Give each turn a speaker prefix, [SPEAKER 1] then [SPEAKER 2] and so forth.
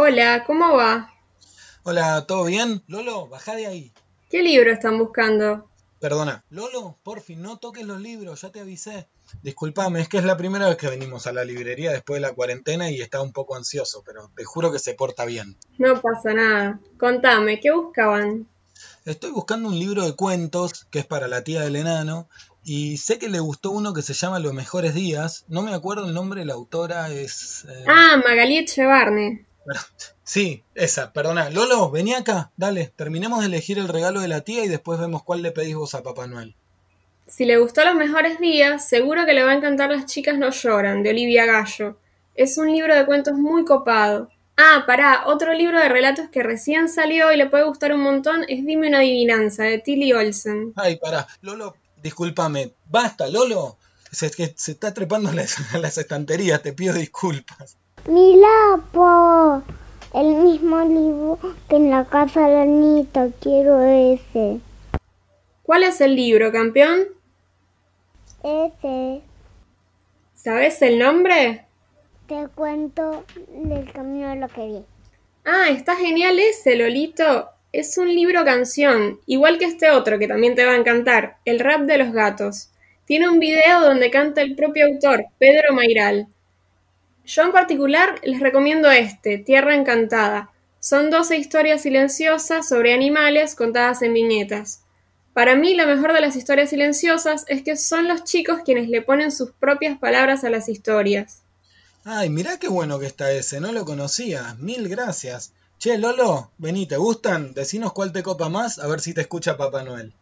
[SPEAKER 1] Hola, ¿cómo va?
[SPEAKER 2] Hola, ¿todo bien? Lolo, bajá de ahí.
[SPEAKER 1] ¿Qué libro están buscando?
[SPEAKER 2] Perdona, Lolo, por fin, no toques los libros, ya te avisé. Disculpame, es que es la primera vez que venimos a la librería después de la cuarentena y está un poco ansioso, pero te juro que se porta bien.
[SPEAKER 1] No pasa nada. Contame, ¿qué buscaban?
[SPEAKER 2] Estoy buscando un libro de cuentos que es para la tía del enano y sé que le gustó uno que se llama Los mejores días. No me acuerdo el nombre de la autora, es... eh,
[SPEAKER 1] Ah, Magali Echevarne.
[SPEAKER 2] Sí, esa, perdona. Lolo, vení acá, dale, terminemos de elegir el regalo de la tía y después vemos cuál le pedís vos a Papá Noel.
[SPEAKER 1] Si le gustó Los mejores días, seguro que le va a encantar Las chicas no lloran, de Olivia Gallo. Es un libro de cuentos muy copado. Ah, pará, otro libro de relatos que recién salió y le puede gustar un montón es Dime una adivinanza, de Tilly Olsen.
[SPEAKER 2] Ay, pará, Lolo, discúlpame, basta, Lolo. Se, se está trepando las, las estanterías, te pido disculpas.
[SPEAKER 3] Mira, po, el mismo libro que en la casa de la Anita, quiero ese.
[SPEAKER 1] ¿Cuál es el libro, campeón?
[SPEAKER 3] Ese,
[SPEAKER 1] ¿Sabes el nombre?
[SPEAKER 3] te cuento del camino de lo que vi.
[SPEAKER 1] Ah, está genial ese, Lolito. Es un libro canción, igual que este otro que también te va a encantar, El rap de los gatos. Tiene un video donde canta el propio autor, Pedro Mairal. Yo en particular les recomiendo este, Tierra Encantada. Son 12 historias silenciosas sobre animales contadas en viñetas. Para mí lo mejor de las historias silenciosas es que son los chicos quienes le ponen sus propias palabras a las historias.
[SPEAKER 2] Ay, mirá qué bueno que está ese, no lo conocía. Mil gracias. Che, Lolo, vení, ¿te gustan? Decinos cuál te copa más, a ver si te escucha Papá Noel.